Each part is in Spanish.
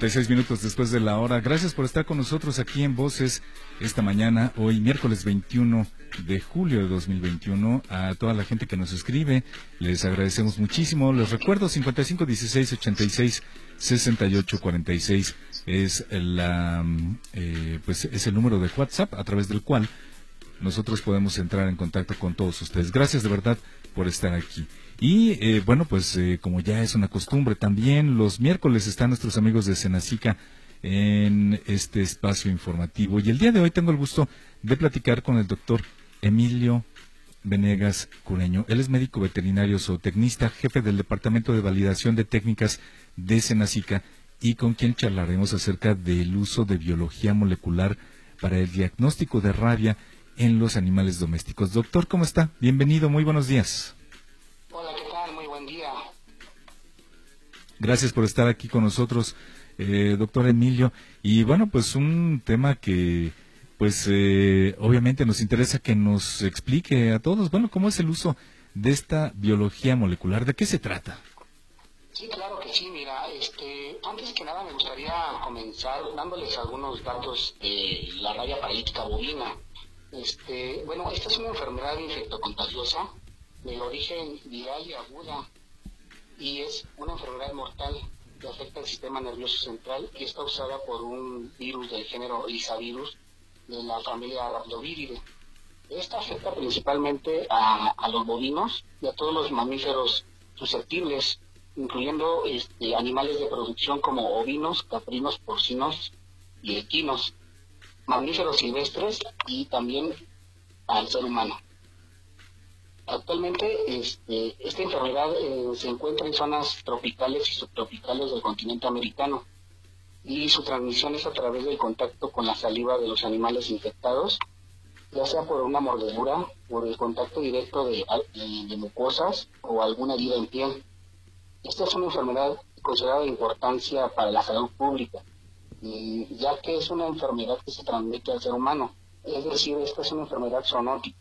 36 minutos después de la hora. Gracias por estar con nosotros aquí en Voces esta mañana, hoy miércoles 21 de julio de 2021. A toda la gente que nos escribe, les agradecemos muchísimo. Les recuerdo 55 16 86 68 46 es la eh, pues es el número de WhatsApp a través del cual nosotros podemos entrar en contacto con todos ustedes. Gracias de verdad por estar aquí. Y eh, bueno, pues eh, como ya es una costumbre también, los miércoles están nuestros amigos de Senacica en este espacio informativo. Y el día de hoy tengo el gusto de platicar con el doctor Emilio Venegas Cureño. Él es médico veterinario zootecnista, jefe del Departamento de Validación de Técnicas de Senacica y con quien charlaremos acerca del uso de biología molecular para el diagnóstico de rabia en los animales domésticos. Doctor, ¿cómo está? Bienvenido, muy buenos días. Gracias por estar aquí con nosotros, eh, doctor Emilio. Y bueno, pues un tema que, pues eh, obviamente nos interesa que nos explique a todos, bueno, cómo es el uso de esta biología molecular, ¿de qué se trata? Sí, claro que sí, mira, este, antes que nada me gustaría comenzar dándoles algunos datos de la rabia paralítica bovina. Este, bueno, esta es una enfermedad infectocontagiosa de origen viral y aguda y es una enfermedad mortal que afecta al sistema nervioso central y es causada por un virus del género Lisavirus de la familia Rhabdoviridae. Esta afecta principalmente a, los bovinos y a todos los mamíferos susceptibles, incluyendo este, animales de producción como ovinos, caprinos, porcinos y equinos, mamíferos silvestres y también al ser humano. Actualmente este, esta enfermedad eh, se encuentra en zonas tropicales y subtropicales del continente americano y su transmisión es a través del contacto con la saliva de los animales infectados, ya sea por una mordedura, por el contacto directo de, de mucosas o alguna herida en piel. Esta es una enfermedad considerada de importancia para la salud pública, ya que es una enfermedad que se transmite al ser humano. Es decir, esta es una enfermedad zoonótica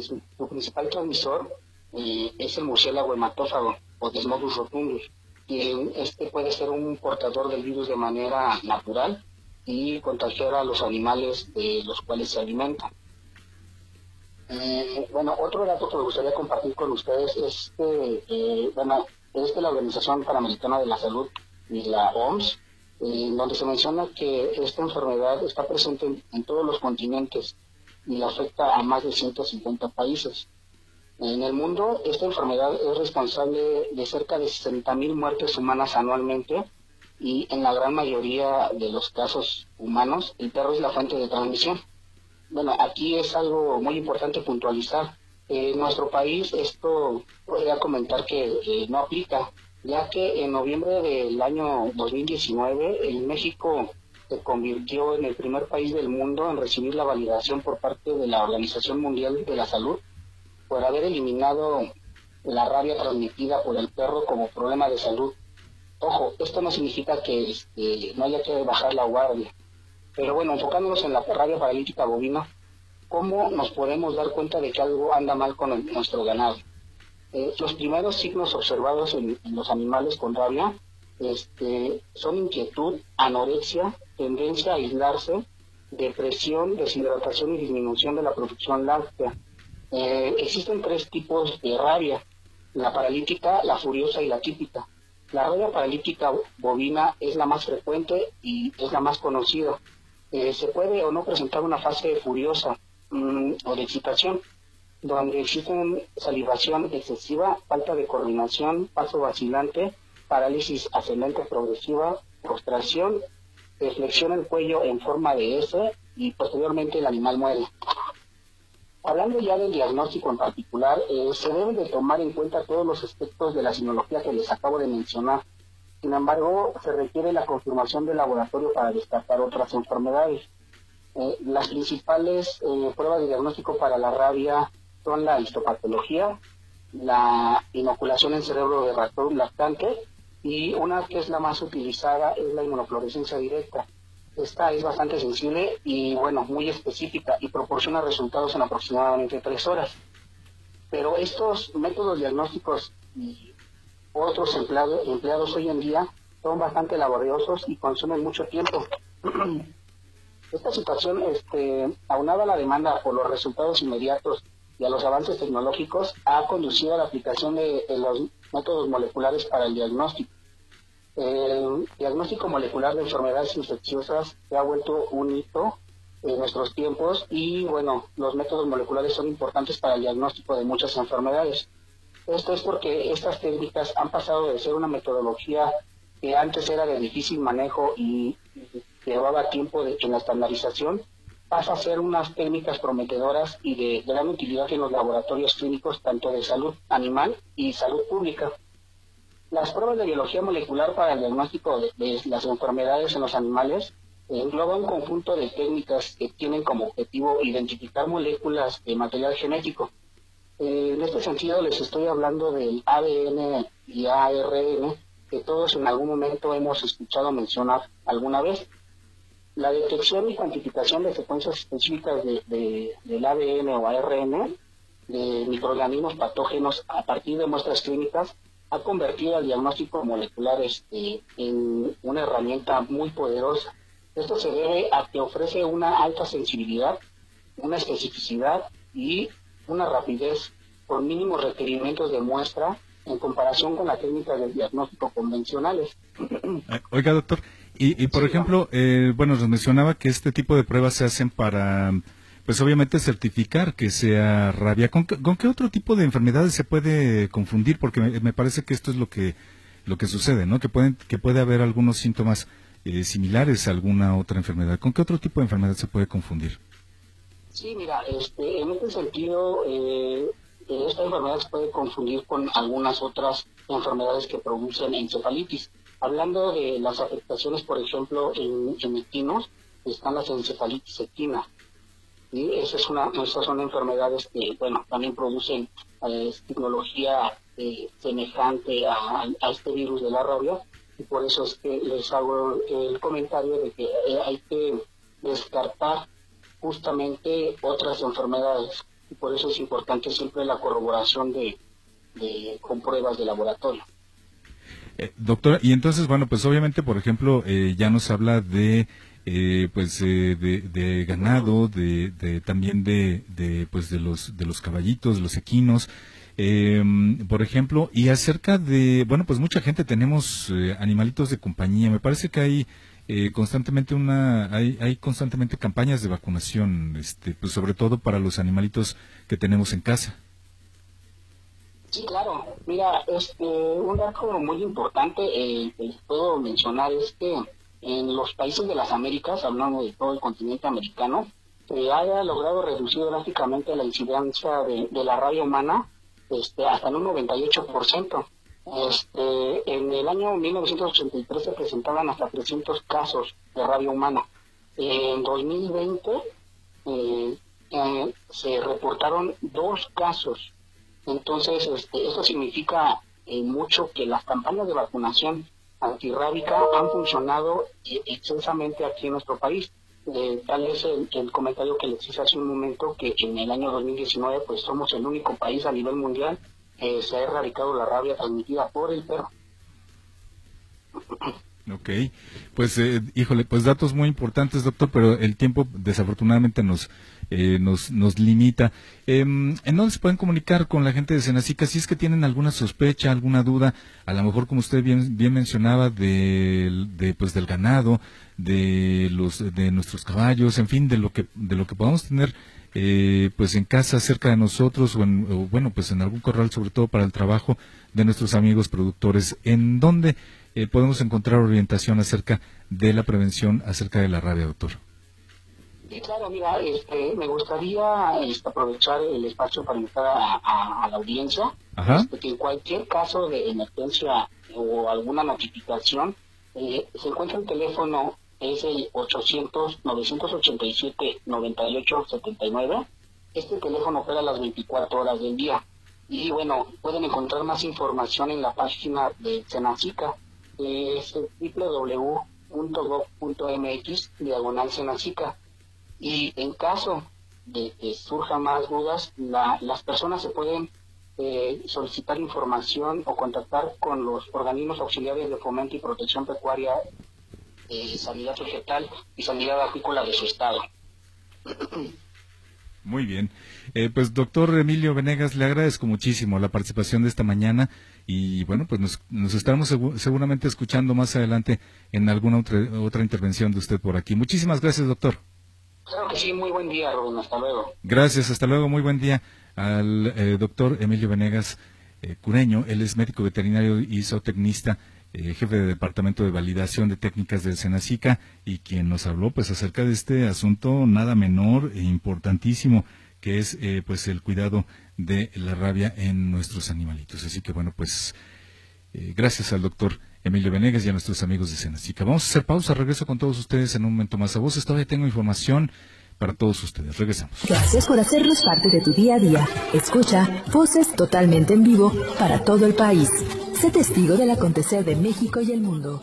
su, principal transmisor eh, es el murciélago hematófago o Desmodus rotundus. Y este puede ser un portador del virus de manera natural y contagiar a los animales de los cuales se alimenta. Eh, bueno, otro dato que me gustaría compartir con ustedes es que, eh, bueno, es de la Organización Panamericana de la Salud y la OMS, donde se menciona que esta enfermedad está presente en todos los continentes y afecta a más de 150 países. En el mundo, esta enfermedad es responsable de cerca de 60.000 muertes humanas anualmente y en la gran mayoría de los casos humanos, el perro es la fuente de transmisión. Bueno, aquí es algo muy importante puntualizar. En nuestro país esto podría comentar que no aplica, ya que en noviembre del año 2019 en México se convirtió en el primer país del mundo en recibir la validación por parte de la Organización Mundial de la Salud por haber eliminado la rabia transmitida por el perro como problema de salud. Ojo, esto no significa que este, no haya que bajar la guardia. Pero bueno, enfocándonos en la rabia paralítica bovina, ¿cómo nos podemos dar cuenta de que algo anda mal con nuestro ganado? Eh, los primeros signos observados en, los animales con rabia este, son inquietud, anorexia, tendencia a aislarse, depresión, deshidratación y disminución de la producción láctea. Eh, existen tres tipos de rabia, la paralítica, la furiosa y la típica. La rabia paralítica bovina es la más frecuente y es la más conocida. Eh, se puede o no presentar una fase furiosa mm, o de excitación, donde existe salivación excesiva, falta de coordinación, paso vacilante, parálisis ascendente progresiva, postración reflexiona el cuello en forma de S y posteriormente el animal muere. Hablando ya del diagnóstico en particular, eh, se deben de tomar en cuenta todos los aspectos de la sinología que les acabo de mencionar. Sin embargo, se requiere la confirmación del laboratorio para descartar otras enfermedades. Eh, las principales eh, pruebas de diagnóstico para la rabia son la histopatología, la inoculación en cerebro de ratón lactante y una que es la más utilizada es la inmunofluorescencia directa. Esta es bastante sensible y bueno, muy específica y proporciona resultados en aproximadamente tres horas. Pero estos métodos diagnósticos y otros empleados hoy en día son bastante laboriosos y consumen mucho tiempo. Esta situación, este, aunada a la demanda por los resultados inmediatos y a los avances tecnológicos, ha conducido a la aplicación de, los métodos moleculares para el diagnóstico. El diagnóstico molecular de enfermedades infecciosas se ha vuelto un hito en nuestros tiempos y bueno, los métodos moleculares son importantes para el diagnóstico de muchas enfermedades. Esto es porque estas técnicas han pasado de ser una metodología que antes era de difícil manejo y llevaba tiempo de, en la estandarización, pasa a ser unas técnicas prometedoras y de gran utilidad en los laboratorios clínicos tanto de salud animal y salud pública. Las pruebas de biología molecular para el diagnóstico de, las enfermedades en los animales engloba un conjunto de técnicas que tienen como objetivo identificar moléculas de material genético. en este sentido les estoy hablando del ADN y ARN, que todos en algún momento hemos escuchado mencionar alguna vez. La detección y cuantificación de secuencias específicas de, del ADN o ARN de microorganismos patógenos a partir de muestras clínicas ha convertido el diagnóstico molecular este, en una herramienta muy poderosa. Esto se debe a que ofrece una alta sensibilidad, una especificidad y una rapidez con mínimos requerimientos de muestra en comparación con la técnica del diagnóstico convencionales. Oiga, doctor, y, por ejemplo, eh, bueno, nos mencionaba que este tipo de pruebas se hacen para, pues obviamente certificar que sea rabia. ¿Con, qué otro tipo de enfermedades se puede confundir? Porque me, parece que esto es lo que lo que sucede, ¿no? Que pueden que puede haber algunos síntomas eh, similares a alguna otra enfermedad. ¿Con qué otro tipo de enfermedad se puede confundir? Sí, mira, este, en este sentido, eh, esta enfermedad se puede confundir con algunas otras enfermedades que producen encefalitis. Hablando de las afectaciones, por ejemplo, en, en equinos, están las encefalitis equinas. ¿sí? Esa es una, esas son enfermedades que, bueno, también producen eh, tecnología eh, semejante a, este virus de la rabia, y por eso es que les hago el comentario de que eh, hay que descartar justamente otras enfermedades y por eso es importante siempre la corroboración de, con pruebas de laboratorio. Eh, doctora, y entonces, bueno, pues obviamente, por ejemplo, eh, ya nos habla de, eh, pues, de, de, ganado, de, de también de, de, pues, de los, de los caballitos, los equinos, em, por ejemplo, y acerca de, bueno, pues mucha gente tenemos animalitos de compañía. Me parece que hay eh, constantemente una hay, hay constantemente campañas de vacunación este pues sobre todo para los animalitos que tenemos en casa sí claro mira este un dato muy importante eh, que puedo mencionar es que en los países de las Américas hablando de todo el continente americano se haya logrado reducir drásticamente la incidencia de, de la rabia humana este hasta en un 98% este, en el año 1983 se presentaban hasta 300 casos de rabia humana. En 2020 eh, eh, se reportaron dos casos. Entonces, este, esto significa eh, mucho que las campañas de vacunación antirrábica han funcionado extensamente aquí en nuestro país. tal es el, el, comentario que les hice hace un momento, que en el año 2019 pues somos el único país a nivel mundial se ha erradicado la rabia transmitida por el perro. Ok, pues eh, híjole, pues datos muy importantes, doctor, pero el tiempo desafortunadamente nos eh, nos, nos limita. Eh, ¿En dónde se pueden comunicar con la gente de Senacica? Si es que tienen alguna sospecha, alguna duda, a lo mejor como usted bien, mencionaba, de, de, pues, del ganado, de, los, de nuestros caballos, en fin, de lo que, de lo que podamos tener eh, pues en casa cerca de nosotros o, en, bueno pues en algún corral sobre todo para el trabajo de nuestros amigos productores en dónde eh, podemos encontrar orientación acerca de la prevención acerca de la rabia doctor Sí, claro, mira, este, me gustaría este, aprovechar el espacio para invitar a, la audiencia este, que en cualquier caso de emergencia o alguna notificación eh, se encuentra el teléfono es el 800-987-9879. Este teléfono opera las 24 horas del día Y bueno, pueden encontrar más información en la página de Senacica, que es www.gov.mx, diagonal Senacica. Y en caso de que surjan más dudas, las personas se pueden eh, solicitar información o contactar con los organismos auxiliares de fomento y protección pecuaria, eh, sanidad vegetal y sanidad agrícola de su estado. Muy bien. Eh, pues doctor Emilio Venegas, le agradezco muchísimo la participación de esta mañana y bueno, pues nos, nos estaremos seguramente escuchando más adelante en alguna otra intervención de usted por aquí. Muchísimas gracias, doctor. Claro que sí, muy buen día, Rubén, hasta luego. Gracias, hasta luego, muy buen día al eh, doctor Emilio Venegas eh, Cureño, él es médico veterinario y zootecnista eh, jefe de Departamento de Validación de Técnicas del Senacica y quien nos habló pues acerca de este asunto nada menor e importantísimo que es eh, pues el cuidado de la rabia en nuestros animalitos. Así que bueno, pues eh, gracias al doctor Emilio Venegas y a nuestros amigos de Senacica. Vamos a hacer pausa, regreso con todos ustedes en un momento más a vos. Todavía tengo información para todos ustedes. Regresamos. Gracias por hacernos parte de tu día a día. Escucha voces totalmente en vivo para todo el país. Sé testigo del acontecer de México y el mundo.